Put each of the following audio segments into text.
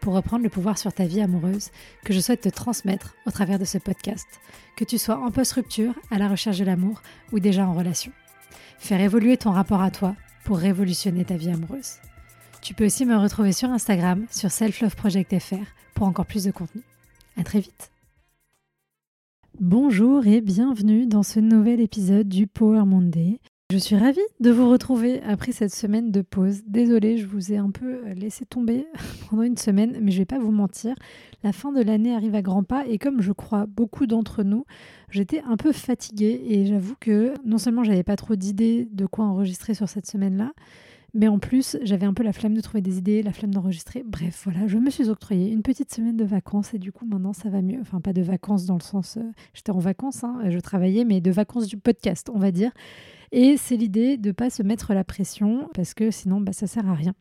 pour reprendre le pouvoir sur ta vie amoureuse que je souhaite te transmettre au travers de ce podcast, que tu sois en post-rupture, à la recherche de l'amour ou déjà en relation. Faire évoluer ton rapport à toi pour révolutionner ta vie amoureuse. Tu peux aussi me retrouver sur Instagram, sur selfloveproject.fr pour encore plus de contenu. À très vite. Bonjour et bienvenue dans ce nouvel épisode du Power Monday. Je suis ravie de vous retrouver après cette semaine de pause. Désolée, je vous ai un peu euh, laissé tomber pendant une semaine, mais je vais pas vous mentir. La fin de l'année arrive à grands pas et comme je crois beaucoup d'entre nous, j'étais un peu fatiguée et j'avoue que non seulement j'avais pas trop d'idées de quoi enregistrer sur cette semaine-là, mais en plus, j'avais un peu la flemme de trouver des idées, la flemme d'enregistrer. Bref, voilà, je me suis octroyé une petite semaine de vacances et du coup, maintenant, ça va mieux. Enfin, pas de vacances dans le sens, euh, j'étais en vacances, hein, je travaillais, mais de vacances du podcast, on va dire. Et c'est l'idée de ne pas se mettre la pression parce que sinon, bah, ça sert à rien.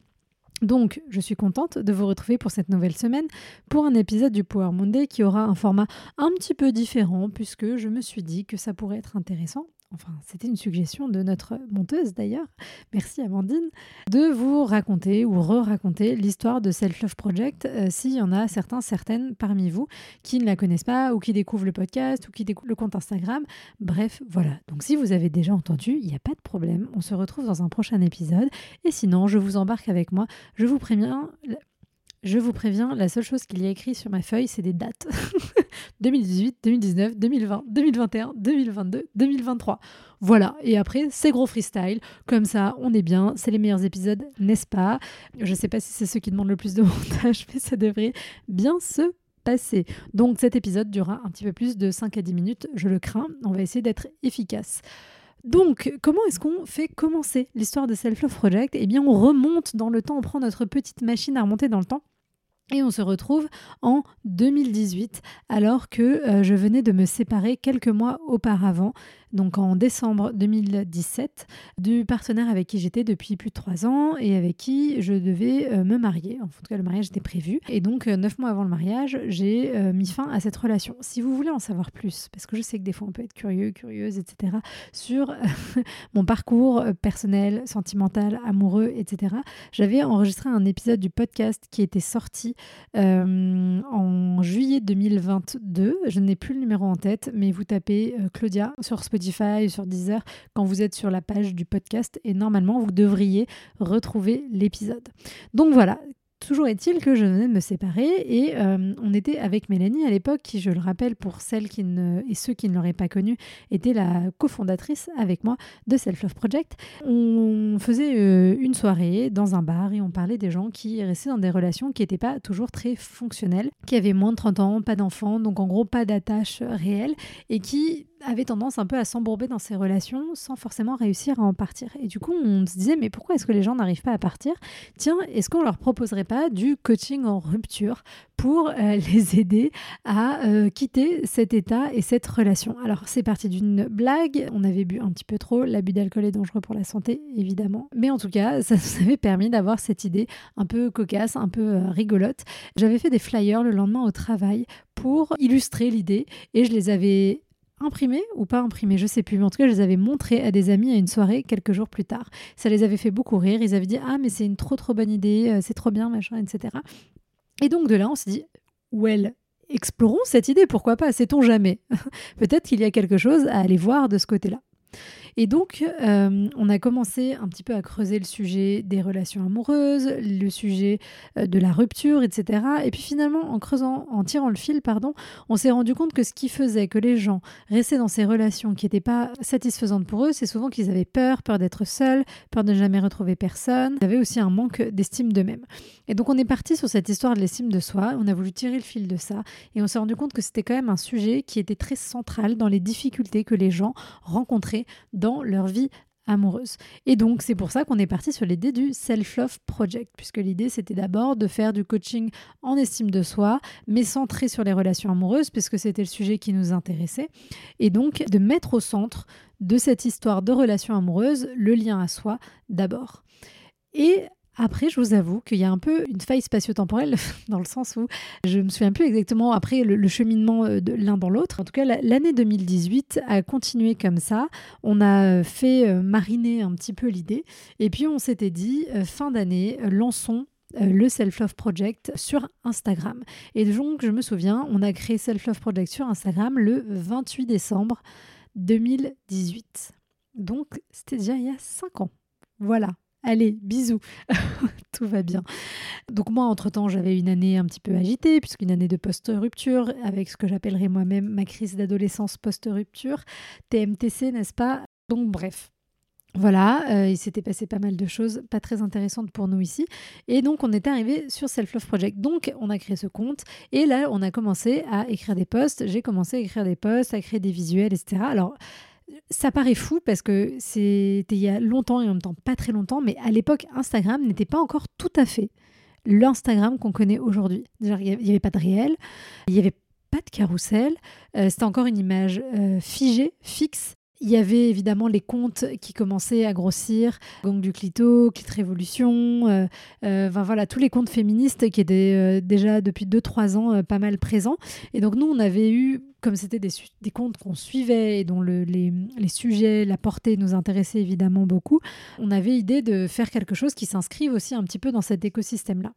Donc, je suis contente de vous retrouver pour cette nouvelle semaine pour un épisode du Power Monday qui aura un format un petit peu différent puisque je me suis dit que ça pourrait être intéressant enfin c'était une suggestion de notre monteuse d'ailleurs, merci Amandine, de vous raconter ou re-raconter l'histoire de Self Love Project euh, s'il y en a certains, certaines parmi vous qui ne la connaissent pas ou qui découvrent le podcast ou qui découvrent le compte Instagram. Bref, voilà. Donc si vous avez déjà entendu, il n'y a pas de problème, on se retrouve dans un prochain épisode. Et sinon, je vous embarque avec moi, je vous préviens, je vous préviens, la seule chose qu'il y a écrit sur ma feuille, c'est des dates. 2018, 2019, 2020, 2021, 2022, 2023. Voilà, et après, c'est gros freestyle. Comme ça, on est bien, c'est les meilleurs épisodes, n'est-ce pas? Je ne sais pas si c'est ceux qui demandent le plus de montage, mais ça devrait bien se passer. Donc cet épisode durera un petit peu plus de 5 à 10 minutes, je le crains. On va essayer d'être efficace. Donc, comment est-ce qu'on fait commencer l'histoire de Self Love Project? Eh bien, on remonte dans le temps, on prend notre petite machine à remonter dans le temps et on se retrouve en 2018 alors que euh, je venais de me séparer quelques mois auparavant donc en décembre 2017, du partenaire avec qui j'étais depuis plus de trois ans et avec qui je devais euh, me marier. En tout cas, le mariage était prévu. Et donc, euh, neuf mois avant le mariage, j'ai euh, mis fin à cette relation. Si vous voulez en savoir plus, parce que je sais que des fois on peut être curieux, curieuse, etc., sur mon parcours personnel, sentimental, amoureux, etc., j'avais enregistré un épisode du podcast qui était sorti en juillet 2022. Je n'ai plus le numéro en tête, mais vous tapez Claudia sur Spotify Spotify, sur Deezer, quand vous êtes sur la page du podcast. Et normalement, vous devriez retrouver l'épisode. Donc voilà, Toujours est-il que je venais de me séparer et euh, on était avec Mélanie à l'époque, qui, je le rappelle pour celles qui ne, et ceux qui ne l'auraient pas connue, était la cofondatrice avec moi de Self Love Project. On faisait euh, une soirée dans un bar et on parlait des gens qui restaient dans des relations qui n'étaient pas toujours très fonctionnelles, qui avaient moins de 30 ans, pas d'enfants, donc en gros pas d'attache réelle et qui avait tendance un peu à s'embourber dans ses relations sans forcément réussir à en partir. Et du coup, on se disait, mais pourquoi est-ce que les gens n'arrivent pas à partir? Tiens, est-ce qu'on leur proposerait pas du coaching en rupture pour euh, les aider à euh, quitter cet état et cette relation? Alors, c'est parti d'une blague, on avait bu un petit peu trop, l'abus d'alcool est dangereux pour la santé, évidemment. Mais en tout cas, ça nous avait permis d'avoir cette idée un peu cocasse, un peu euh, rigolote. J'avais fait des flyers le lendemain au travail pour illustrer l'idée et je les avais imprimés ou pas imprimés, je sais plus, mais en tout cas, je les avais montrés à des amis à une soirée quelques jours plus tard. Ça les avait fait beaucoup rire. Ils avaient dit Ah, mais c'est une trop trop bonne idée, euh, c'est trop bien, machin, etc. Et donc de là, on s'est dit Well, explorons cette idée, pourquoi pas, sait-on jamais Peut-être qu'il y a quelque chose à aller voir de ce côté-là. Et donc, euh, on a commencé un petit peu à creuser le sujet des relations amoureuses, le sujet euh, de la rupture, etc. Et puis finalement, en creusant, en tirant le fil, pardon, on s'est rendu compte que ce qui faisait que les gens restaient dans ces relations qui n'étaient pas satisfaisantes pour eux, c'est souvent qu'ils avaient peur, peur d'être seuls, peur de ne jamais retrouver personne. Ils avaient aussi un manque d'estime d'eux-mêmes. Et donc, on est parti sur cette histoire de l'estime de soi. On a voulu tirer le fil de ça et on s'est rendu compte que c'était quand même un sujet qui était très central dans les difficultés que les gens rencontraient dans leur vie amoureuse. Et donc, c'est pour ça qu'on est parti sur l'idée du Self-Love Project, puisque l'idée, c'était d'abord de faire du coaching en estime de soi, mais centré sur les relations amoureuses, puisque c'était le sujet qui nous intéressait, et donc de mettre au centre de cette histoire de relations amoureuses le lien à soi d'abord. Et après, je vous avoue qu'il y a un peu une faille spatio-temporelle dans le sens où je me souviens plus exactement après le, cheminement euh, de l'un dans l'autre. En tout cas, l'année 2018 a continué comme ça. On a fait euh, mariner un petit peu l'idée et puis on s'était dit euh, fin d'année, lançons le Self Love Project sur Instagram. Et donc, je me souviens, on a créé Self Love Project sur Instagram le 28 décembre 2018. Donc, c'était déjà il y a 5 ans. Voilà, Allez, bisous, tout va bien. Donc moi, entre-temps, j'avais une année un petit peu agitée, puisqu'une année de post-rupture, avec ce que j'appellerais moi-même ma crise d'adolescence post-rupture, TMTC, n'est-ce pas? Donc bref. Voilà, euh, il s'était passé pas mal de choses pas très intéressantes pour nous ici. Et donc, on était arrivé sur Self Love Project. Donc, on a créé ce compte. Et là, on a commencé à écrire des posts. J'ai commencé à écrire des posts, à créer des visuels, etc. Alors, ça paraît fou parce que c'était il y a longtemps et en même temps pas très longtemps, mais à l'époque, Instagram n'était pas encore tout à fait l'Instagram qu'on connaît aujourd'hui. Il n'y avait pas de réel, il n'y avait pas de carrousel, euh, c'était encore une image euh, figée, fixe, il y avait évidemment les comptes qui commençaient à grossir, Gang du Clito, Clit Révolution, euh, voilà, tous les comptes féministes qui étaient euh, déjà depuis 2-3 ans pas mal présents. Et donc nous, on avait eu, comme c'était des, comptes qu'on suivait et dont le, les, les, sujets, la portée nous intéressaient évidemment beaucoup, on avait idée de faire quelque chose qui s'inscrive aussi un petit peu dans cet écosystème-là.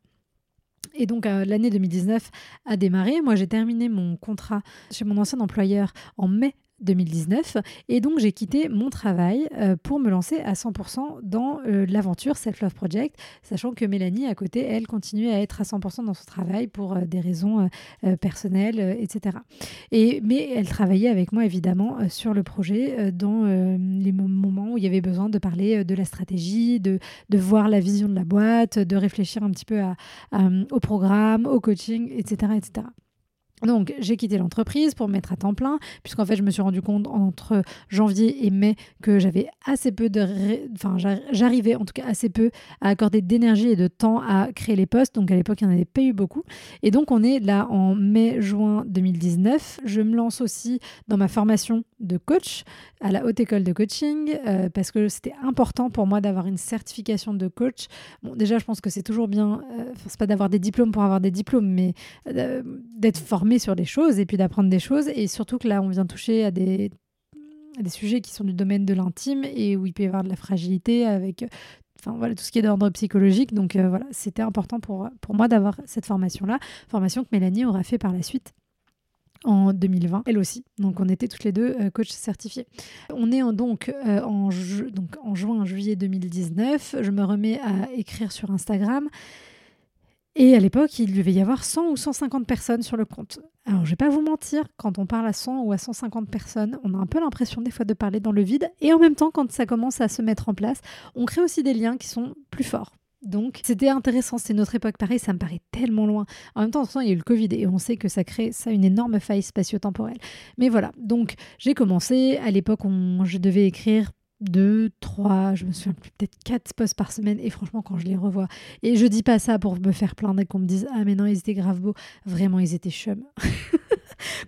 Et donc l'année 2019 a démarré. Moi, j'ai terminé mon contrat chez mon ancien employeur en mai 2019. Et donc, j'ai quitté mon travail euh, pour me lancer à 100% dans euh, l'aventure Self Love Project, sachant que Mélanie, à côté, elle, continuait à être à 100% dans son travail pour euh, des raisons personnelles, etc. Et, mais elle travaillait avec moi, évidemment, sur le projet dans les moments où il y avait besoin de parler de la stratégie, de, voir la vision de la boîte, de réfléchir un petit peu au programme, au coaching, etc. etc. Donc, j'ai quitté l'entreprise pour me mettre à temps plein, puisqu'en fait, je me suis rendu compte entre janvier et mai que j'avais assez peu de. Enfin, j'arrivais en tout cas assez peu à accorder d'énergie et de temps à créer les postes. Donc, à l'époque, il n'y en avait pas eu beaucoup. Et donc, on est là en mai-juin 2019. Je me lance aussi dans ma formation de coach à la Haute École de Coaching, euh, parce que c'était important pour moi d'avoir une certification de coach. Bon, déjà, je pense que c'est toujours bien, euh, c'est pas d'avoir des diplômes pour avoir des diplômes, mais euh, d'être formé sur des choses et puis d'apprendre des choses. Et surtout que là, on vient toucher à des, des sujets qui sont du domaine de l'intime et où il peut y avoir de la fragilité avec enfin voilà tout ce qui est d'ordre psychologique. Donc euh, voilà, c'était important pour, pour moi d'avoir cette formation-là, formation que Mélanie aura fait par la suite en 2020, elle aussi. Donc on était toutes les deux euh, coach certifiés. On est en, donc, euh, en donc en juin, juillet 2019. Je me remets à écrire sur Instagram. Et à l'époque, il devait y avoir 100 ou 150 personnes sur le compte. Alors, je vais pas vous mentir, quand on parle à 100 ou à 150 personnes, on a un peu l'impression des fois de parler dans le vide. Et en même temps, quand ça commence à se mettre en place, on crée aussi des liens qui sont plus forts. Donc, c'était intéressant. C'est notre époque. Pareil, ça me paraît tellement loin. En même temps, il y a eu le Covid et on sait que ça crée ça une énorme faille spatio-temporelle. Mais voilà. Donc, j'ai commencé. À l'époque, je devais écrire deux, trois, je me souviens peut-être quatre posts par semaine. Et franchement, quand je les revois, et je dis pas ça pour me faire plaindre et qu'on me dise Ah, mais non, ils étaient grave beaux. Vraiment, ils étaient chum.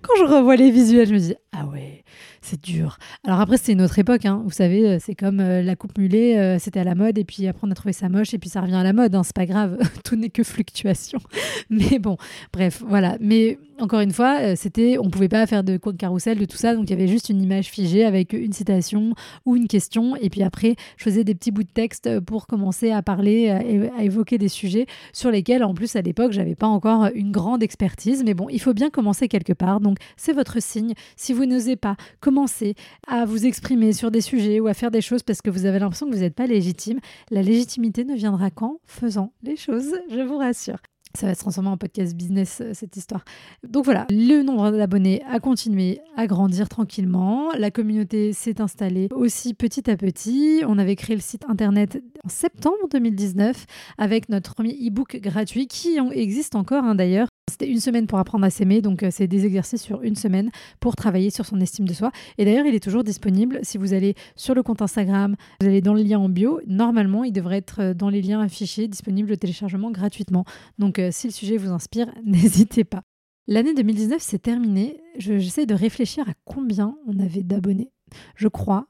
quand je revois les visuels, je me dis Ah ouais, c'est dur. Alors après, c'est une autre époque, hein. vous savez, euh, c'est comme euh, la coupe mulet, euh, c'était à la mode, et puis après, on a trouvé ça moche, et puis ça revient à la mode, hein. c'est pas grave, tout n'est que fluctuation. Mais bon, bref, voilà. Mais encore une fois, c'était, on pouvait pas faire de carousel, de tout ça, donc il y avait juste une image figée avec une citation ou une question, et puis après, je faisais des petits bouts de texte pour commencer à parler, à, évoquer des sujets sur lesquels, en plus, à l'époque, j'avais pas encore une grande expertise, mais bon, il faut bien commencer quelque part, donc c'est votre signe. Si vous n'osez pas, commencer à vous exprimer sur des sujets ou à faire des choses parce que vous avez l'impression que vous n'êtes pas légitime, la légitimité ne viendra qu'en faisant les choses, je vous rassure. Ça va se transformer en podcast business, euh, cette histoire. Donc voilà, le nombre d'abonnés a continué à grandir tranquillement. La communauté s'est installée aussi petit à petit. On avait créé le site internet en septembre 2019 avec notre premier e-book gratuit qui existe encore hein, d'ailleurs C'était une semaine pour apprendre à s'aimer, donc euh, c'est des exercices sur une semaine pour travailler sur son estime de soi. Et d'ailleurs, il est toujours disponible. Si vous allez sur le compte Instagram, vous allez dans le lien en bio, normalement, il devrait être euh, dans les liens affichés, disponible au téléchargement gratuitement. Donc euh, si le sujet vous inspire, n'hésitez pas. L'année 2019 s'est terminée. J'essaie de réfléchir à combien on avait d'abonnés. Je crois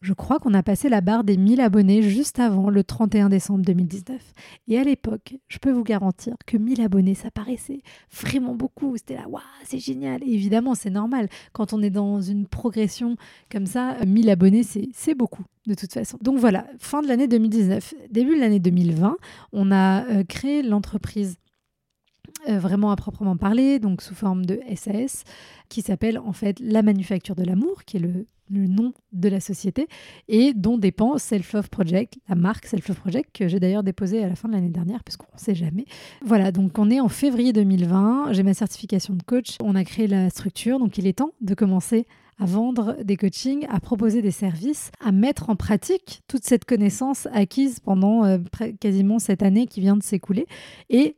je crois qu'on a passé la barre des 1000 abonnés juste avant le 31 décembre 2019. Et à l'époque, je peux vous garantir que 1000 abonnés, ça paraissait vraiment beaucoup. C'était là, waouh, c'est génial. Évidemment, c'est normal. Quand on est dans une progression comme ça, 1000 abonnés, c'est beaucoup de toute façon. Donc voilà, fin de l'année 2019. Début de l'année 2020, on a euh, créé l'entreprise euh, vraiment à proprement parler, donc sous forme de SAS, qui s'appelle en fait La Manufacture de l'amour, qui est le, nom de la société, et dont dépend Self Love Project, la marque Self Love Project, que j'ai d'ailleurs déposée à la fin de l'année dernière, parce qu'on ne sait jamais. Voilà, donc on est en février 2020, j'ai ma certification de coach, on a créé la structure, donc il est temps de commencer à vendre des coachings, à proposer des services, à mettre en pratique toute cette connaissance acquise pendant euh, quasiment cette année qui vient de s'écouler et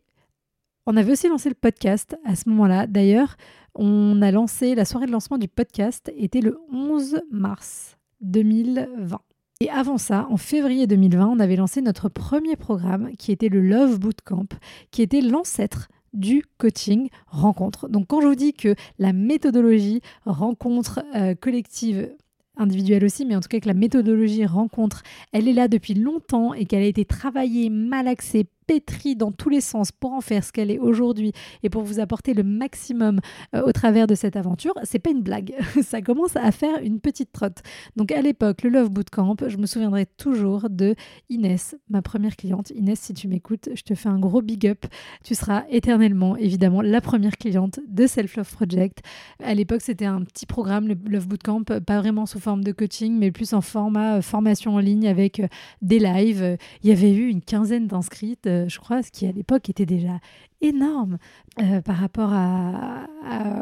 on avait aussi lancé le podcast à ce moment-là. D'ailleurs, on a lancé la soirée de lancement du podcast était le 11 mars 2020. Et avant ça, en février 2020, on avait lancé notre premier programme qui était le Love Bootcamp, qui était l'ancêtre du coaching rencontre. Donc quand je vous dis que la méthodologie rencontre euh, collective individuelle aussi, mais en tout cas que la méthodologie rencontre, elle est là depuis longtemps et qu'elle a été travaillée, malaxée, pétrie dans tous les sens pour en faire ce qu'elle est aujourd'hui et pour vous apporter le maximum euh, au travers de cette aventure, c'est pas une blague. Ça commence à faire une petite trotte. Donc à l'époque, le Love Bootcamp, je me souviendrai toujours de Inès, ma première cliente. Inès, si tu m'écoutes, je te fais un gros big up. Tu seras éternellement, évidemment, la première cliente de Self Love Project. À l'époque, c'était un petit programme, le Love Bootcamp, pas vraiment sous forme de coaching, mais plus en format euh, formation en ligne avec euh, des lives. Il y avait eu une quinzaine d'inscrites je crois, ce qui à l'époque était déjà énorme euh, par rapport à,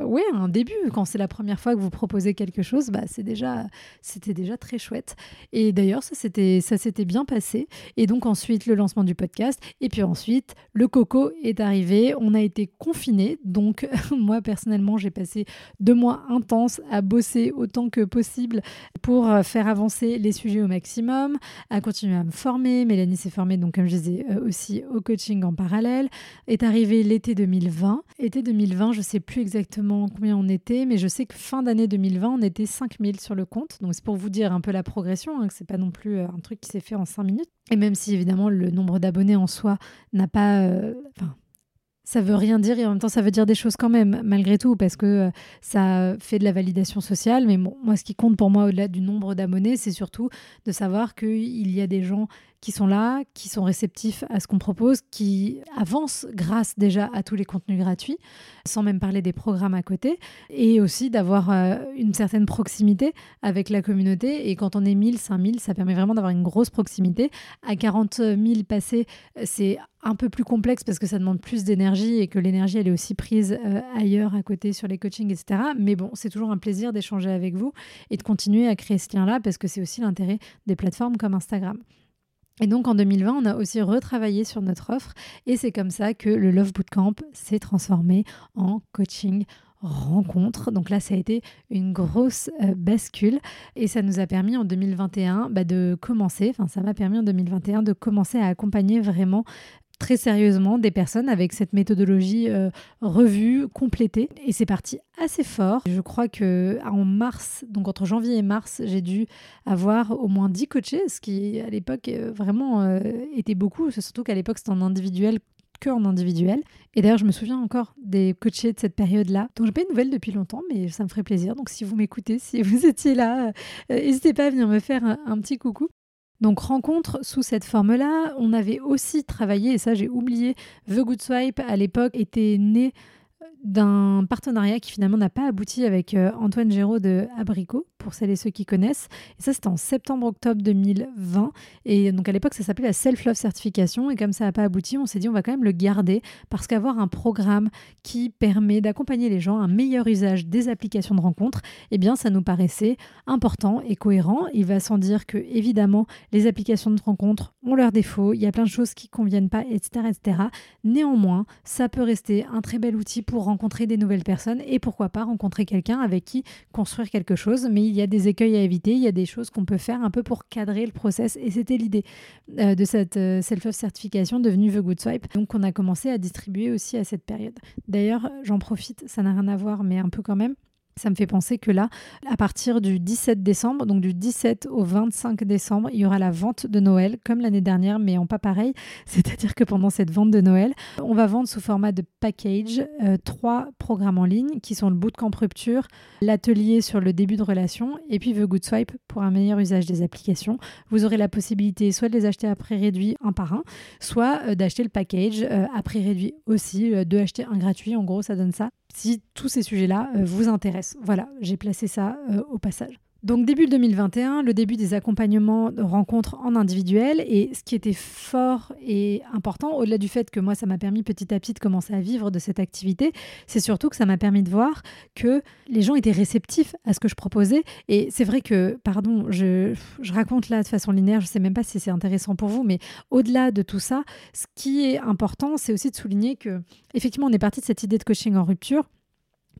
ouais, un début. Quand c'est la première fois que vous proposez quelque chose, bah, c'est déjà, c'était déjà très chouette. Et d'ailleurs, ça s'était, ça s'était bien passé. Et donc ensuite, le lancement du podcast. Et puis ensuite, le coco est arrivé. On a été confinés. Donc moi, personnellement, j'ai passé deux mois intenses à bosser autant que possible pour faire avancer les sujets au maximum, à continuer à me former. Mélanie s'est formée, donc comme je disais, euh, aussi au coaching en parallèle. Est arrivé l'été 2020. Été 2020, je ne sais plus exactement combien on était, mais je sais que fin d'année 2020, on était 5000 sur le compte. Donc c'est pour vous dire un peu la progression, hein, que c'est pas non plus euh, un truc qui s'est fait en 5 minutes. Et même si évidemment le nombre d'abonnés en soi n'a pas... Euh, ça veut rien dire et en même temps ça veut dire des choses quand même malgré tout parce que euh, ça fait de la validation sociale mais moi ce qui compte pour moi au-delà du nombre d'abonnés c'est surtout de savoir qu'il y a des gens qui sont là, qui sont réceptifs à ce qu'on propose, qui avancent grâce déjà à tous les contenus gratuits, sans même parler des programmes à côté, et aussi d'avoir euh, une certaine proximité avec la communauté. Et quand on est 1000, 5000, ça permet vraiment d'avoir une grosse proximité. À 40 000 passés, c'est un peu plus complexe parce que ça demande plus d'énergie et que l'énergie elle est aussi prise euh, ailleurs à côté sur les coachings etc mais bon c'est toujours un plaisir d'échanger avec vous et de continuer à créer ce lien là parce que c'est aussi l'intérêt des plateformes comme Instagram et donc en 2020, on a aussi retravaillé sur notre offre et c'est comme ça que le Love Bootcamp s'est transformé en coaching rencontre. Donc là, ça a été une grosse euh, bascule et ça nous a permis en 2021 bah, de commencer, enfin ça m'a permis en 2021 de commencer à accompagner vraiment très sérieusement des personnes avec cette méthodologie euh, revue, complétée. Et c'est parti assez fort. Je crois que en mars, donc entre janvier et mars, j'ai dû avoir au moins 10 coachés, ce qui à l'époque euh, vraiment euh, était beaucoup, surtout qu'à l'époque c'était en individuel que en individuel. Et d'ailleurs, je me souviens encore des coachés de cette période-là, dont j'ai pas de nouvelles depuis longtemps, mais ça me ferait plaisir. Donc, si vous m'écoutez, si vous étiez là, n'hésitez pas à venir me faire un petit coucou. Donc rencontre sous cette forme-là, on avait aussi travaillé, et ça j'ai oublié, The Good Swipe à l'époque était né d'un partenariat qui finalement n'a pas abouti avec euh, Antoine Géraud de Abricot, pour celles et ceux qui connaissent. Et ça, c'était en septembre-octobre 2020. Et donc à l'époque, ça s'appelait la Self-Love Certification. Et comme ça n'a pas abouti, on s'est dit on va quand même le garder parce qu'avoir un programme qui permet d'accompagner les gens à un meilleur usage des applications de rencontre, eh bien ça nous paraissait important et cohérent. Il va sans dire que évidemment les applications de rencontre ont leurs défauts, il y a plein de choses qui conviennent pas, etc., etc. Néanmoins, ça peut rester un très bel outil pour rencontrer des nouvelles personnes et pourquoi pas rencontrer quelqu'un avec qui construire quelque chose. Mais il y a des écueils à éviter, il y a des choses qu'on peut faire un peu pour cadrer le process et c'était l'idée euh, de cette euh, self-love certification devenue The Good Swipe. Donc on a commencé à distribuer aussi à cette période. D'ailleurs, j'en profite, ça n'a rien à voir, mais un peu quand même. Ça me fait penser que là, à partir du 17 décembre, donc du 17 au 25 décembre, il y aura la vente de Noël, comme l'année dernière, mais en pas pareil. C'est-à-dire que pendant cette vente de Noël, on va vendre sous format de package euh, trois programmes en ligne qui sont le bootcamp rupture, l'atelier sur le début de relation et puis The Good Swipe pour un meilleur usage des applications. Vous aurez la possibilité soit de les acheter à prix réduit un par un, soit euh, d'acheter le package euh, à prix réduit aussi, de acheter un gratuit. En gros, ça donne ça si tous ces sujets-là euh, vous intéressent. Voilà, j'ai placé ça euh, au passage. Donc début 2021, le début des accompagnements de rencontres en individuel. Et ce qui était fort et important, au-delà du fait que moi ça m'a permis petit à petit de commencer à vivre de cette activité, c'est surtout que ça m'a permis de voir que les gens étaient réceptifs à ce que je proposais. Et c'est vrai que, pardon, je, raconte là de façon linéaire, je sais même pas si c'est intéressant pour vous, mais au-delà de tout ça, ce qui est important, c'est aussi de souligner que effectivement on est parti de cette idée de coaching en rupture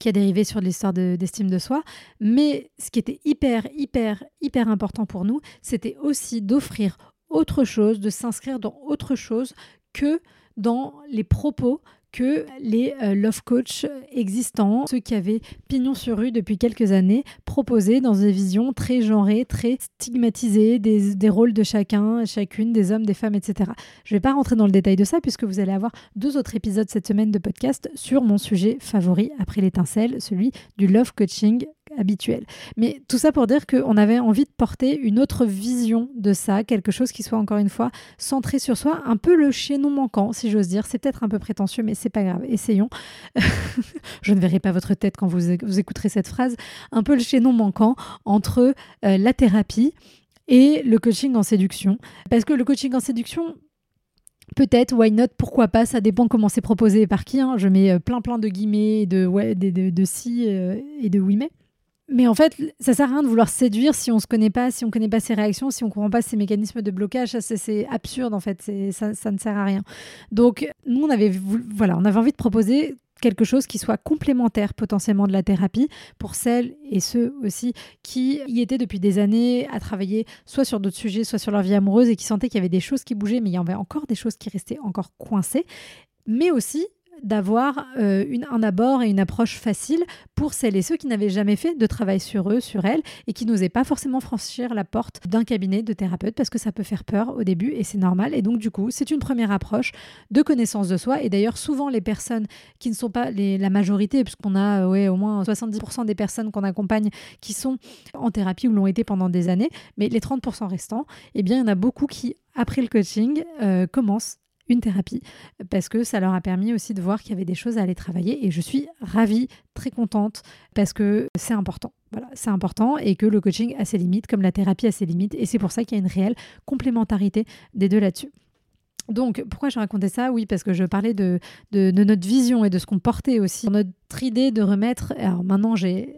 qui a dérivé sur l'histoire d'estime de, soi. Mais ce qui était hyper, hyper, hyper important pour nous, c'était aussi d'offrir autre chose, de s'inscrire dans autre chose que dans les propos que les euh, love coach existants, ceux qui avaient pignon sur rue depuis quelques années, proposaient dans des visions très genrées, très stigmatisées, des, des, rôles de chacun, chacune, des hommes, des femmes, etc. Je ne vais pas rentrer dans le détail de ça puisque vous allez avoir deux autres épisodes cette semaine de podcast sur mon sujet favori après l'étincelle, celui du love coaching habituel. Mais tout ça pour dire qu'on avait envie de porter une autre vision de ça, quelque chose qui soit encore une fois centré sur soi, un peu le chaînon manquant, si j'ose dire. C'est peut-être un peu prétentieux, mais c'est pas grave. Essayons. Je ne verrai pas votre tête quand vous, vous écouterez cette phrase. Un peu le chaînon manquant entre euh, la thérapie et le coaching en séduction. Parce que le coaching en séduction, Peut-être, why not, pourquoi pas, ça dépend comment c'est proposé et par qui. Hein. Je mets euh, plein plein de guillemets, de, ouais, de, de, si euh, et de oui mais. Mais en fait, ça sert à rien de vouloir séduire si on se connaît pas, si on connaît pas ses réactions, si on comprend pas ses mécanismes de blocage. C'est absurde en fait. Ça, ça ne sert à rien. Donc nous, on avait, voilà, on avait envie de proposer quelque chose qui soit complémentaire potentiellement de la thérapie pour celles et ceux aussi qui y étaient depuis des années à travailler soit sur d'autres sujets, soit sur leur vie amoureuse et qui sentaient qu'il y avait des choses qui bougeaient, mais il y avait encore des choses qui restaient encore coincées, mais aussi d'avoir euh, un abord et une approche facile pour celles et ceux qui n'avaient jamais fait de travail sur eux, sur elles, et qui n'osaient pas forcément franchir la porte d'un cabinet de thérapeute parce que ça peut faire peur au début et c'est normal. Et donc du coup, c'est une première approche de connaissance de soi. Et d'ailleurs, souvent les personnes qui ne sont pas la majorité, puisqu'on a ouais, au moins 70% des personnes qu'on accompagne qui sont en thérapie ou l'ont été pendant des années, mais les 30% restants, eh bien, il y en a beaucoup qui après le coaching, euh, commencent une thérapie parce que ça leur a permis aussi de voir qu'il y avait des choses à aller travailler et je suis ravie, très contente parce que c'est important. Voilà, c'est important et que le coaching a ses limites comme la thérapie a ses limites et c'est pour ça qu'il y a une réelle complémentarité des deux là-dessus. Donc, pourquoi je racontais ça? Oui, parce que je parlais de, de, notre vision et de ce qu'on portait aussi. Notre idée de remettre. Alors maintenant, j'ai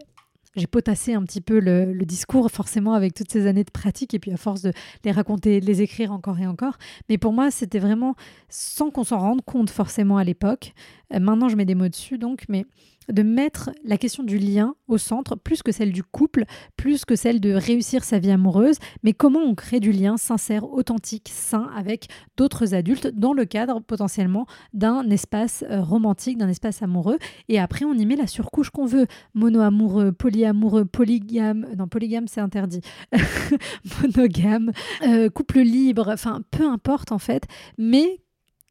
j'ai potassé un petit peu le, discours, forcément, avec toutes ces années de pratique, et puis à force de les raconter, de les écrire encore et encore. Mais pour moi, c'était vraiment sans qu'on s'en rende compte forcément à l'époque. Euh, maintenant, je mets des mots dessus, donc, mais de mettre la question du lien au centre, plus que celle du couple, plus que celle de réussir sa vie amoureuse, mais comment on crée du lien sincère, authentique, sain avec d'autres adultes dans le cadre potentiellement d'un espace euh, romantique, d'un espace amoureux? Et après, on y met la surcouche qu'on veut. Mono-amoureux, polyamoureux, polygame, non, polygame c'est interdit, monogame, euh, couple libre, enfin, peu importe en fait, mais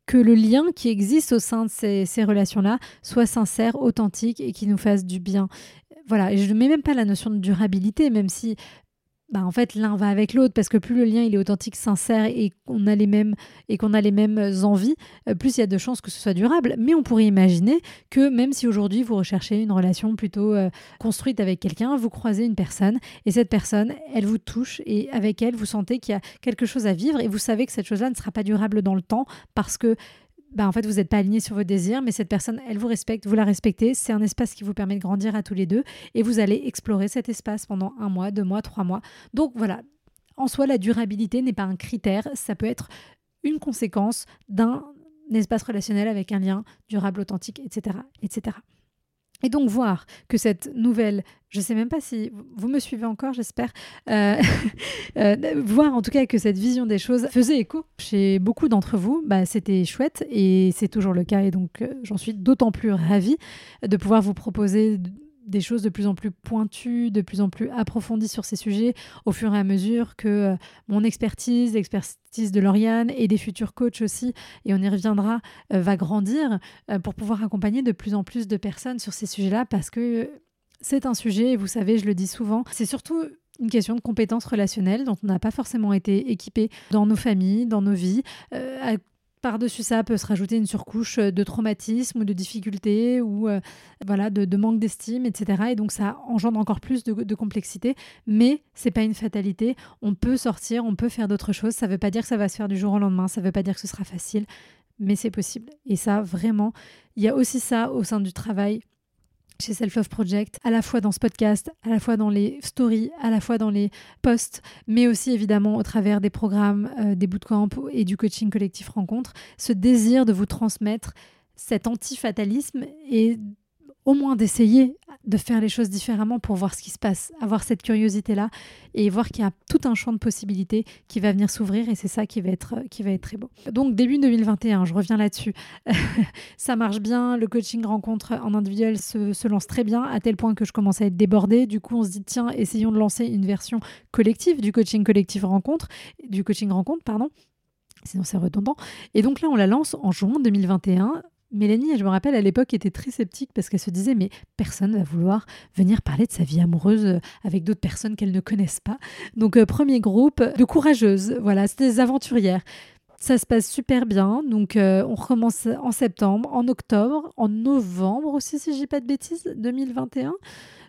que le lien qui existe au sein de ces, relations-là soit sincère, authentique et qui nous fasse du bien. Voilà, et je ne mets même pas la notion de durabilité, même si bah, en fait l'un va avec l'autre parce que plus le lien est authentique, sincère et qu'on a les mêmes et qu'on a les mêmes envies, euh, plus il y a de chances que ce soit durable. Mais on pourrait imaginer que même si aujourd'hui vous recherchez une relation plutôt euh, construite avec quelqu'un, vous croisez une personne et cette personne, elle vous touche et avec elle vous sentez qu'il y a quelque chose à vivre et vous savez que cette chose-là ne sera pas durable dans le temps parce que bah, en fait, vous n'êtes pas aligné sur vos désirs, mais cette personne, elle vous respecte, vous la respectez. C'est un espace qui vous permet de grandir à tous les deux et vous allez explorer cet espace pendant un mois, deux mois, trois mois. Donc voilà, en soi, la durabilité n'est pas un critère, ça peut être une conséquence d'un espace relationnel avec un lien durable, authentique, etc. etc. Et donc voir que cette nouvelle, je ne sais même pas si vous me suivez encore, j'espère, euh, euh, voir en tout cas que cette vision des choses faisait écho chez beaucoup d'entre vous, bah, c'était chouette et c'est toujours le cas. Et donc euh, j'en suis d'autant plus ravie de pouvoir vous proposer des choses de plus en plus pointues, de plus en plus approfondies sur ces sujets au fur et à mesure que euh, mon expertise, l'expertise de Lauriane et des futurs coachs aussi, et on y reviendra, euh, va grandir euh, pour pouvoir accompagner de plus en plus de personnes sur ces sujets-là parce que c'est un sujet, et vous savez, je le dis souvent, c'est surtout une question de compétences relationnelles dont on n'a pas forcément été équipé dans nos familles, dans nos vies, par-dessus ça peut se rajouter une surcouche euh, de traumatisme ou de difficultés ou euh, voilà de, manque d'estime, etc. Et donc ça engendre encore plus de, complexité. Mais c'est pas une fatalité. On peut sortir, on peut faire d'autres choses. Ça veut pas dire que ça va se faire du jour au lendemain. Ça veut pas dire que ce sera facile, mais c'est possible. Et ça, vraiment, il y a aussi ça au sein du travail chez Self Love Project, à la fois dans ce podcast, à la fois dans les stories, à la fois dans les posts, mais aussi évidemment au travers des programmes, euh, des bootcamps et du coaching collectif rencontre, ce désir de vous transmettre cet anti-fatalisme et au moins d'essayer de faire les choses différemment pour voir ce qui se passe, avoir cette curiosité-là et voir qu'il y a tout un champ de possibilités qui va venir s'ouvrir et c'est ça qui va, être, qui va être très beau. Donc début 2021, je reviens là-dessus, ça marche bien, le coaching rencontre en individuel se, se, lance très bien à tel point que je commence à être débordée. Du coup, on se dit tiens, essayons de lancer une version collective du coaching collectif rencontre, du coaching rencontre, pardon sinon c'est redondant. Et donc là, on la lance en juin 2021 Mélanie, je me rappelle, à l'époque, était très sceptique parce qu'elle se disait mais personne va vouloir venir parler de sa vie amoureuse euh, avec d'autres personnes qu'elle ne connaissent pas. Donc, euh, premier groupe de courageuses, voilà, c'était des aventurières. Ça se passe super bien. Donc, euh, on recommence en septembre, en octobre, en novembre aussi, si je dis pas de bêtises, 2021.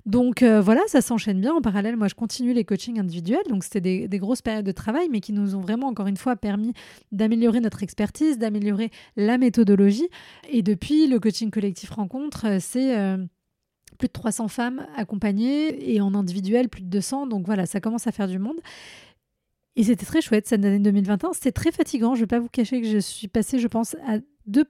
Donc euh, voilà, ça s'enchaîne bien. En parallèle, moi, je continue les coachings individuels. Donc c'était des, grosses périodes de travail, mais qui nous ont vraiment, encore une fois, permis d'améliorer notre expertise, d'améliorer la méthodologie. Et depuis, le coaching collectif rencontre, euh, c'est... Plus de 300 femmes accompagnées et en individuel plus de 200. Donc voilà, ça commence à faire du monde. Et c'était très chouette cette année 2021. C'était très fatigant. Je ne vais pas vous cacher que je suis passée, je pense, à deux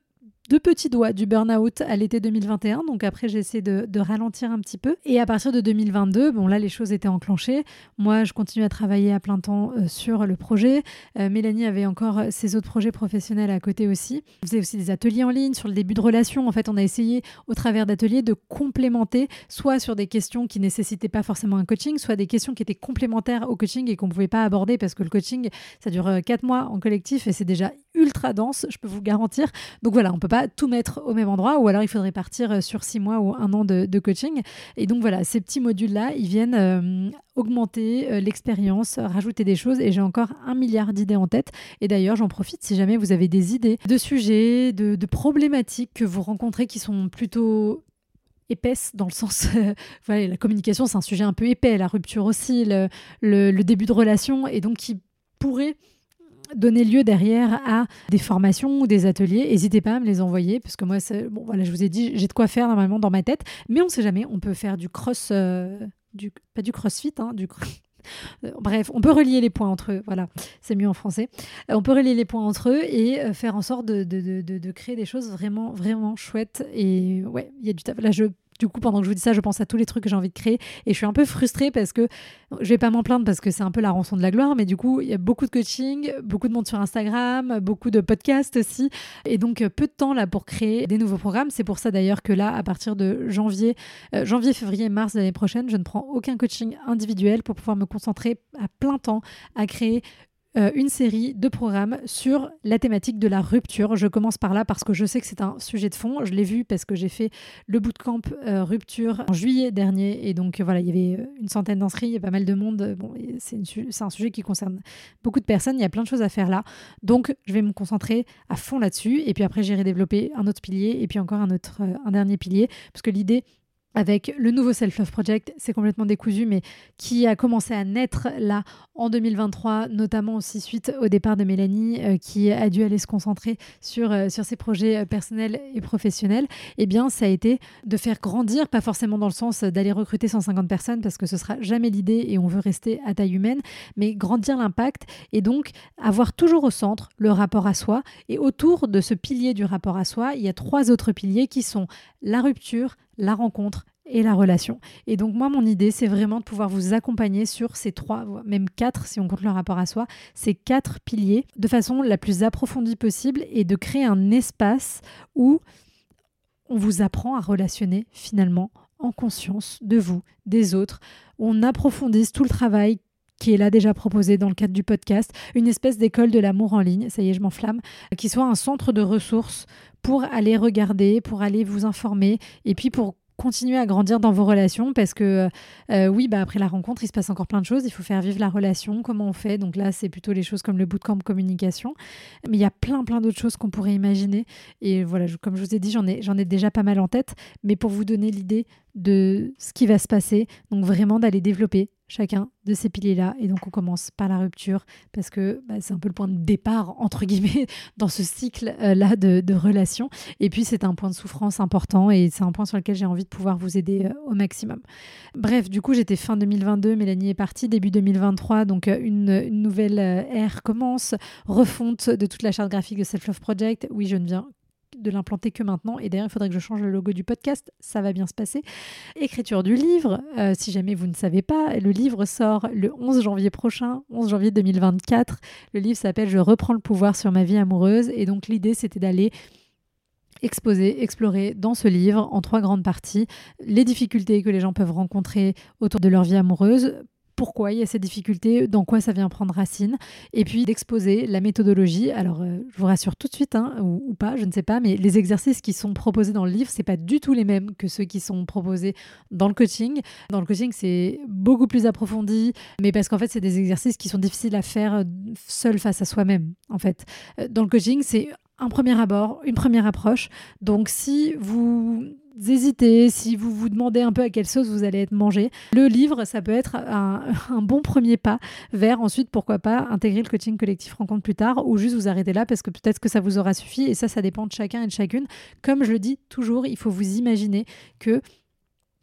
deux petits doigts du burn-out à l'été 2021. Donc après, j'ai essayé de, ralentir un petit peu. Et à partir de 2022, bon là, les choses étaient enclenchées. Moi, je continue à travailler à plein temps euh, sur le projet. Euh, Mélanie avait encore ses autres projets professionnels à côté aussi. On faisait aussi des ateliers en ligne sur le début de relation. En fait, on a essayé au travers d'ateliers de complémenter, soit sur des questions qui nécessitaient pas forcément un coaching, soit des questions qui étaient complémentaires au coaching et qu'on pouvait pas aborder parce que le coaching, ça dure euh, quatre mois en collectif et c'est déjà ultra dense, je peux vous garantir. Donc voilà, on peut pas tout mettre au même endroit, ou alors il faudrait partir euh, sur six mois ou un an de, coaching. Et donc voilà, ces petits modules-là, ils viennent euh, augmenter euh, l'expérience, rajouter des choses, et j'ai encore un milliard d'idées en tête. Et d'ailleurs, j'en profite si jamais vous avez des idées de sujets, de, problématiques que vous rencontrez qui sont plutôt épaisses dans le sens voilà la communication c'est un sujet un peu épais la rupture aussi le, le début de relation et donc qui pourrait donner lieu derrière à des formations ou des ateliers, n'hésitez pas à me les envoyer, parce que moi, bon, voilà, je vous ai dit, j'ai de quoi faire normalement dans ma tête, mais on ne sait jamais, on peut faire du cross, euh, du, pas du crossfit, hein, du euh, Bref, on peut relier les points entre eux, voilà, c'est mieux en français. Euh, on peut relier les points entre eux et faire en sorte de, de, de, de, créer des choses vraiment, vraiment chouettes. Et ouais, il y a du taf. Là, je du coup, pendant que je vous dis ça, je pense à tous les trucs que j'ai envie de créer et je suis un peu frustrée parce que je vais pas m'en plaindre parce que c'est un peu la rançon de la gloire, mais du coup, il y a beaucoup de coaching, beaucoup de monde sur Instagram, beaucoup de podcasts aussi, et donc peu de temps là pour créer des nouveaux programmes. C'est pour ça d'ailleurs que là, à partir de janvier, euh, janvier, février, mars de l'année prochaine, je ne prends aucun coaching individuel pour pouvoir me concentrer à plein temps à créer euh, une série de programmes sur la thématique de la rupture. Je commence par là parce que je sais que c'est un sujet de fond. Je l'ai vu parce que j'ai fait le bootcamp euh, rupture en juillet dernier et donc voilà, il y avait une centaine d'inscrits, il y a pas mal de monde. Bon, c'est un sujet qui concerne beaucoup de personnes. Il y a plein de choses à faire là. Donc, je vais me concentrer à fond là-dessus et puis après, j'irai développer un autre pilier et puis encore un autre, euh, un dernier pilier parce que l'idée avec le nouveau Self Love Project, c'est complètement décousu, mais qui a commencé à naître là en 2023, notamment aussi suite au départ de Mélanie, euh, qui a dû aller se concentrer sur, euh, sur ses projets euh, personnels et professionnels, eh bien, ça a été de faire grandir, pas forcément dans le sens d'aller recruter 150 personnes, parce que ce sera jamais l'idée et on veut rester à taille humaine, mais grandir l'impact et donc avoir toujours au centre le rapport à soi. Et autour de ce pilier du rapport à soi, il y a trois autres piliers qui sont la rupture, la rencontre et la relation. Et donc moi, mon idée, c'est vraiment de pouvoir vous accompagner sur ces trois, même quatre, si on compte le rapport à soi, ces quatre piliers de façon la plus approfondie possible et de créer un espace où on vous apprend à relationner finalement en conscience de vous, des autres, on approfondisse tout le travail qui est là déjà proposé dans le cadre du podcast, une espèce d'école de l'amour en ligne, ça y est, je m'enflamme, qui soit un centre de ressources pour aller regarder, pour aller vous informer et puis pour continuer à grandir dans vos relations parce que euh, oui, bah après la rencontre, il se passe encore plein de choses. Il faut faire vivre la relation, comment on fait. Donc là, c'est plutôt les choses comme le bootcamp communication. Mais il y a plein, plein d'autres choses qu'on pourrait imaginer. Et voilà, comme je vous ai dit, j'en ai, j'en ai déjà pas mal en tête. Mais pour vous donner l'idée de ce qui va se passer, donc vraiment d'aller développer chacun de ces piliers-là. Et donc on commence par la rupture parce que bah, c'est un peu le point de départ, entre guillemets, dans ce cycle-là de, de relation. Et puis c'est un point de souffrance important et c'est un point sur lequel j'ai envie de pouvoir vous aider euh, au maximum. Bref, du coup j'étais fin 2022, Mélanie est partie, début 2023, donc euh, une, une nouvelle euh, ère commence, refonte de toute la charte graphique de Self Love Project. Oui, je ne viens de l'implanter que maintenant. Et d'ailleurs, il faudrait que je change le logo du podcast. Ça va bien se passer. Écriture du livre. Euh, si jamais vous ne savez pas, le livre sort le 11 janvier prochain, 11 janvier 2024. Le livre s'appelle Je reprends le pouvoir sur ma vie amoureuse. Et donc, l'idée, c'était d'aller exposer, explorer dans ce livre, en trois grandes parties, les difficultés que les gens peuvent rencontrer autour de leur vie amoureuse pourquoi il y a ces difficultés, dans quoi ça vient prendre racine, et puis d'exposer la méthodologie. Alors, euh, je vous rassure tout de suite, hein, ou, pas, je ne sais pas, mais les exercices qui sont proposés dans le livre, c'est pas du tout les mêmes que ceux qui sont proposés dans le coaching. Dans le coaching, c'est beaucoup plus approfondi, mais parce qu'en fait, c'est des exercices qui sont difficiles à faire euh, seul face à soi-même. En fait, euh, dans le coaching, c'est un premier abord, une première approche. Donc, si vous hésitez, si vous vous demandez un peu à quelle sauce vous allez être mangé, le livre, ça peut être un, bon premier pas vers ensuite, pourquoi pas, intégrer le coaching collectif rencontre plus tard ou juste vous arrêter là parce que peut-être que ça vous aura suffi et ça, ça dépend de chacun et de chacune. Comme je le dis toujours, il faut vous imaginer que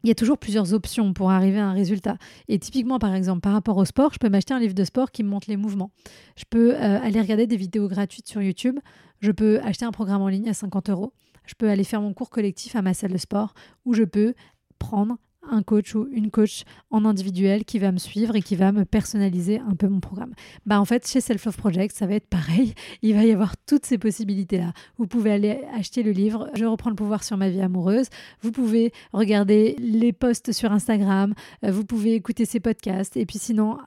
il y a toujours plusieurs options pour arriver à un résultat. Et typiquement, par exemple, par rapport au sport, je peux m'acheter un livre de sport qui me montre les mouvements. Je peux euh, aller regarder des vidéos gratuites sur YouTube. Je peux acheter un programme en ligne à 50 euros je peux aller faire mon cours collectif à ma salle de sport ou je peux prendre un coach ou une coach en individuel qui va me suivre et qui va me personnaliser un peu mon programme. Bah en fait, chez Self Love Project, ça va être pareil. Il va y avoir toutes ces possibilités-là. Vous pouvez aller acheter le livre Je reprends le pouvoir sur ma vie amoureuse. Vous pouvez regarder les posts sur Instagram. Euh, vous pouvez écouter ces podcasts. Et puis sinon,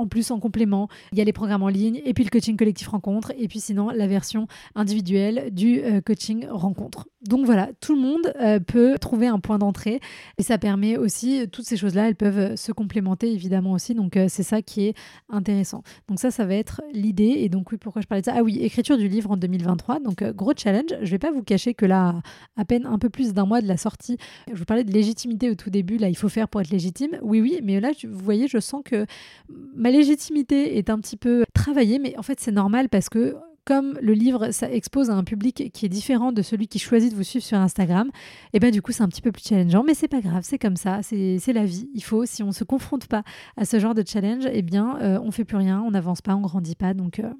en plus, en complément, il y a les programmes en ligne et puis le coaching collectif rencontre et puis sinon la version individuelle du euh, coaching rencontre. Donc voilà, tout le monde euh, peut trouver un point d'entrée et ça permet aussi, toutes ces choses-là, elles peuvent se complémenter évidemment aussi. Donc euh, c'est ça qui est intéressant. Donc ça, ça va être l'idée. Et donc oui, pourquoi je parlais de ça? Ah oui, écriture du livre en 2023. Donc gros challenge. Je vais pas vous cacher que là, à peine un peu plus d'un mois de la sortie, je vous parlais de légitimité au tout début. Là, il faut faire pour être légitime. Oui, oui, mais là, vous voyez, je sens que ma légitimité est un petit peu travaillée, mais en fait c'est normal parce que comme le livre ça expose à un public qui est différent de celui qui choisit de vous suivre sur Instagram, et eh ben du coup c'est un petit peu plus challengeant, mais c'est pas grave, c'est comme ça, c'est la vie. Il faut, si on se confronte pas à ce genre de challenge, et eh bien euh, on fait plus rien, on n'avance pas, on grandit pas, donc euh,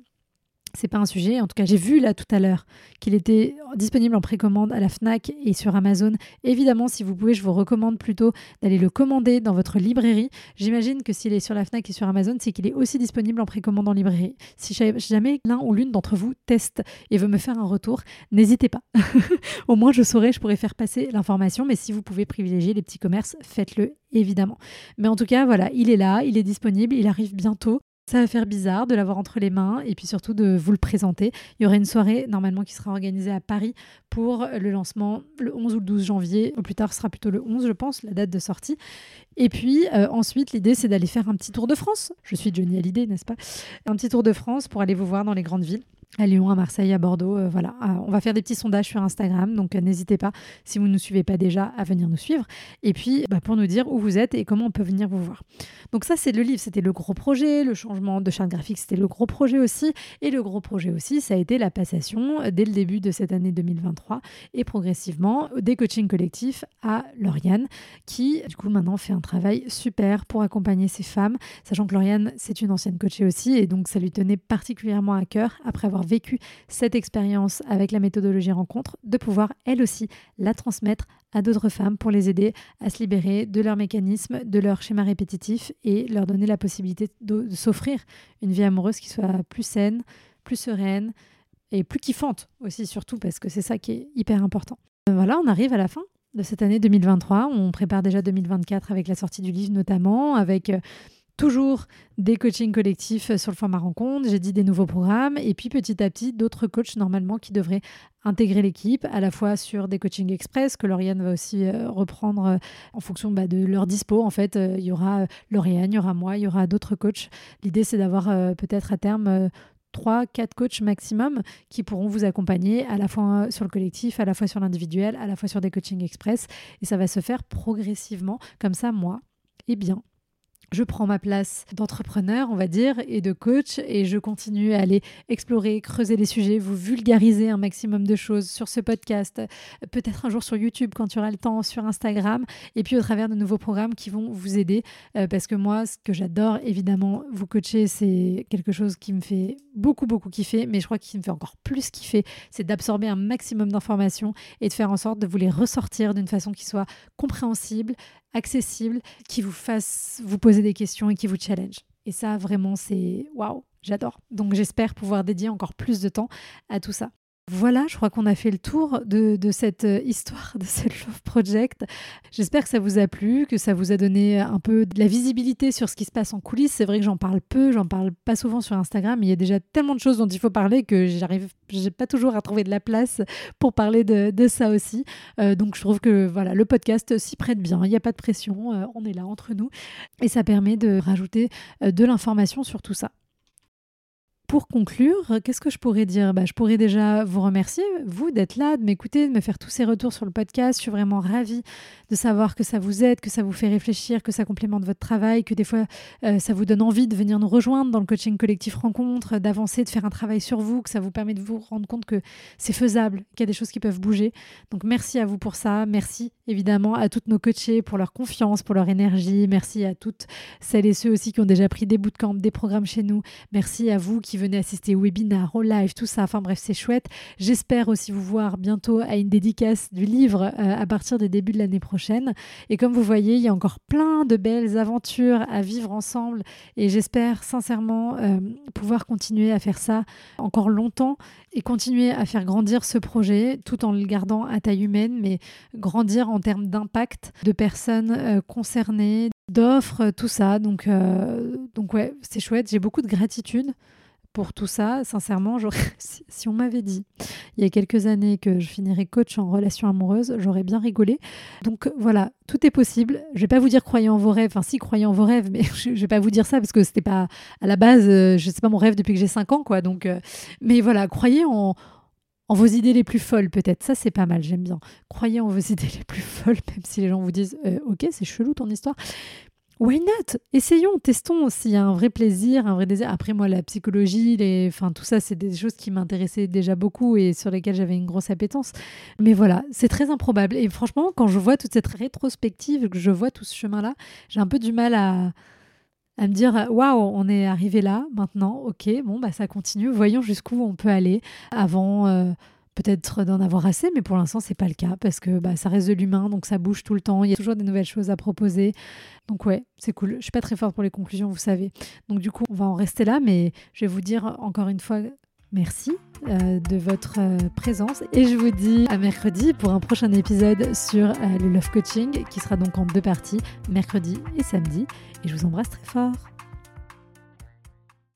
c'est pas un sujet. En tout cas, j'ai vu là tout à l'heure qu'il était disponible en précommande à la Fnac et sur Amazon. Évidemment, si vous pouvez, je vous recommande plutôt d'aller le commander dans votre librairie. J'imagine que s'il est sur la Fnac et sur Amazon, c'est qu'il est aussi disponible en précommande en librairie. Si jamais l'un ou l'une d'entre vous teste et veut me faire un retour, n'hésitez pas. Au moins, je saurai, je pourrais faire passer l'information. Mais si vous pouvez privilégier les petits commerces, faites-le évidemment. Mais en tout cas, voilà, il est là, il est disponible, il arrive bientôt. Ça va faire bizarre de l'avoir entre les mains et puis surtout de vous le présenter. Il y aura une soirée normalement qui sera organisée à Paris pour le lancement le 11 ou le 12 janvier. Au plus tard, ce sera plutôt le 11, je pense, la date de sortie. Et puis euh, ensuite, l'idée, c'est d'aller faire un petit tour de France. Je suis Johnny Hallyday, n'est-ce pas? Un petit tour de France pour aller vous voir dans les grandes villes à Lyon, à Marseille, à Bordeaux. Euh, voilà, ah, on va faire des petits sondages sur Instagram, donc euh, n'hésitez pas, si vous ne nous suivez pas déjà, à venir nous suivre. Et puis, bah, pour nous dire où vous êtes et comment on peut venir vous voir. Donc ça, c'est le livre, c'était le gros projet. Le changement de charte graphique, c'était le gros projet aussi. Et le gros projet aussi, ça a été la passation euh, dès le début de cette année 2023 et progressivement des coachings collectifs à Lauriane, qui du coup maintenant fait un travail super pour accompagner ces femmes, sachant que Lauriane, c'est une ancienne coachée aussi, et donc ça lui tenait particulièrement à cœur après avoir vécu cette expérience avec la méthodologie rencontre, de pouvoir elle aussi la transmettre à d'autres femmes pour les aider à se libérer de leurs mécanismes, de leurs schémas répétitifs et leur donner la possibilité de, s'offrir une vie amoureuse qui soit plus saine, plus sereine et plus kiffante aussi surtout parce que c'est ça qui est hyper important. Voilà, on arrive à la fin de cette année 2023. On prépare déjà 2024 avec la sortie du livre notamment, avec euh, toujours des coachings collectifs sur le format rencontre, j'ai dit des nouveaux programmes, et puis petit à petit d'autres coachs normalement qui devraient intégrer l'équipe, à la fois sur des coachings express que Lauriane va aussi euh, reprendre euh, en fonction bah, de leur dispo. En fait, euh, il y aura Lauriane, il y aura moi, il y aura d'autres coachs. L'idée, c'est d'avoir peut-être à terme... 3, 4 coachs maximum qui pourront vous accompagner à la fois sur le collectif, à la fois sur l'individuel, à la fois sur des coachings express. Et ça va se faire progressivement. Comme ça, moi, eh bien, je prends ma place d'entrepreneur, on va dire, et de coach, et je continue à aller explorer, creuser les sujets, vous vulgariser un maximum de choses sur ce podcast, peut-être un jour sur YouTube quand tu auras le temps, sur Instagram, et puis au travers de nouveaux programmes qui vont vous aider, euh, parce que moi, ce que j'adore, évidemment, vous coacher, c'est quelque chose qui me fait beaucoup, beaucoup kiffer, mais je crois qu'il me fait encore plus kiffer, c'est d'absorber un maximum d'informations et de faire en sorte de vous les ressortir d'une façon qui soit compréhensible, accessible, qui vous fasse vous poser des questions et qui vous challenge. Et ça, vraiment, c'est waouh, j'adore. Donc j'espère pouvoir dédier encore plus de temps à tout ça. Voilà, je crois qu'on a fait le tour de, cette euh, histoire de cette Love Project. J'espère que ça vous a plu, que ça vous a donné un peu de la visibilité sur ce qui se passe en coulisses. C'est vrai que j'en parle peu, j'en parle pas souvent sur Instagram, mais il y a déjà tellement de choses dont il faut parler que j'arrive, j'ai pas toujours à trouver de la place pour parler de, ça aussi. Euh, donc je trouve que voilà, le podcast s'y prête bien. Il n'y a pas de pression, euh, on est là entre nous et ça permet de rajouter de l'information sur tout ça pour conclure, qu'est-ce que je pourrais dire? Bah, Je pourrais déjà vous remercier, vous, d'être là, de m'écouter, de me faire tous ces retours sur le podcast. Je suis vraiment ravie de savoir que ça vous aide, que ça vous fait réfléchir, que ça complémente votre travail, que des fois, euh, ça vous donne envie de venir nous rejoindre dans le coaching collectif rencontre, d'avancer, de faire un travail sur vous, que ça vous permet de vous rendre compte que c'est faisable, qu'il y a des choses qui peuvent bouger. Donc, merci à vous pour ça. Merci évidemment à toutes nos coachées pour leur confiance, pour leur énergie. Merci à toutes celles et ceux aussi qui ont déjà pris des bootcamps, des programmes chez nous. Merci à vous qui venez assister au webinar, au live, tout ça. Enfin bref, c'est chouette. J'espère aussi vous voir bientôt à une dédicace du livre euh, à partir des débuts de l'année prochaine. Et comme vous voyez, il y a encore plein de belles aventures à vivre ensemble. Et j'espère sincèrement euh, pouvoir continuer à faire ça encore longtemps et continuer à faire grandir ce projet tout en le gardant à taille humaine, mais grandir en termes d'impact de personnes euh, concernées, d'offres, tout ça. Donc, donc ouais, c'est chouette. J'ai beaucoup de gratitude pour tout ça, sincèrement, si on m'avait dit il y a quelques années que je finirais coach en relation amoureuse, j'aurais bien rigolé. Donc voilà, tout est possible. Je vais pas vous dire croyez en vos rêves, enfin si croyez en vos rêves, mais je, vais pas vous dire ça parce que c'était pas à la base, euh, je sais pas mon rêve depuis que j'ai 5 ans quoi. Donc, euh, mais voilà, croyez en, en vos idées les plus folles peut-être. Ça c'est pas mal, j'aime bien. Croyez en vos idées les plus folles, même si les gens vous disent euh, ok c'est chelou ton histoire why not? Essayons, testons s'il y a un vrai plaisir, un vrai désir. Après, moi, la psychologie, les... enfin, tout ça, c'est des choses qui m'intéressaient déjà beaucoup et sur lesquelles j'avais une grosse appétence. Mais voilà, c'est très improbable. Et franchement, quand je vois toute cette rétrospective, que je vois tout ce chemin-là, j'ai un peu du mal à, à me dire waouh, on est arrivé là maintenant, ok, bon, bah ça continue, voyons jusqu'où on peut aller avant. Euh, peut-être d'en avoir assez, mais pour l'instant, c'est pas le cas parce que bah, ça reste de l'humain, donc ça bouge tout le temps. Il y a toujours des nouvelles choses à proposer. Donc, ouais, c'est cool. Je suis pas très forte pour les conclusions, vous savez. Donc, du coup, on va en rester là, mais je vais vous dire encore une fois merci euh, de votre euh, présence et je vous dis à mercredi pour un prochain épisode sur euh, le Love Coaching qui sera donc en deux parties, mercredi et samedi. Et je vous embrasse très fort.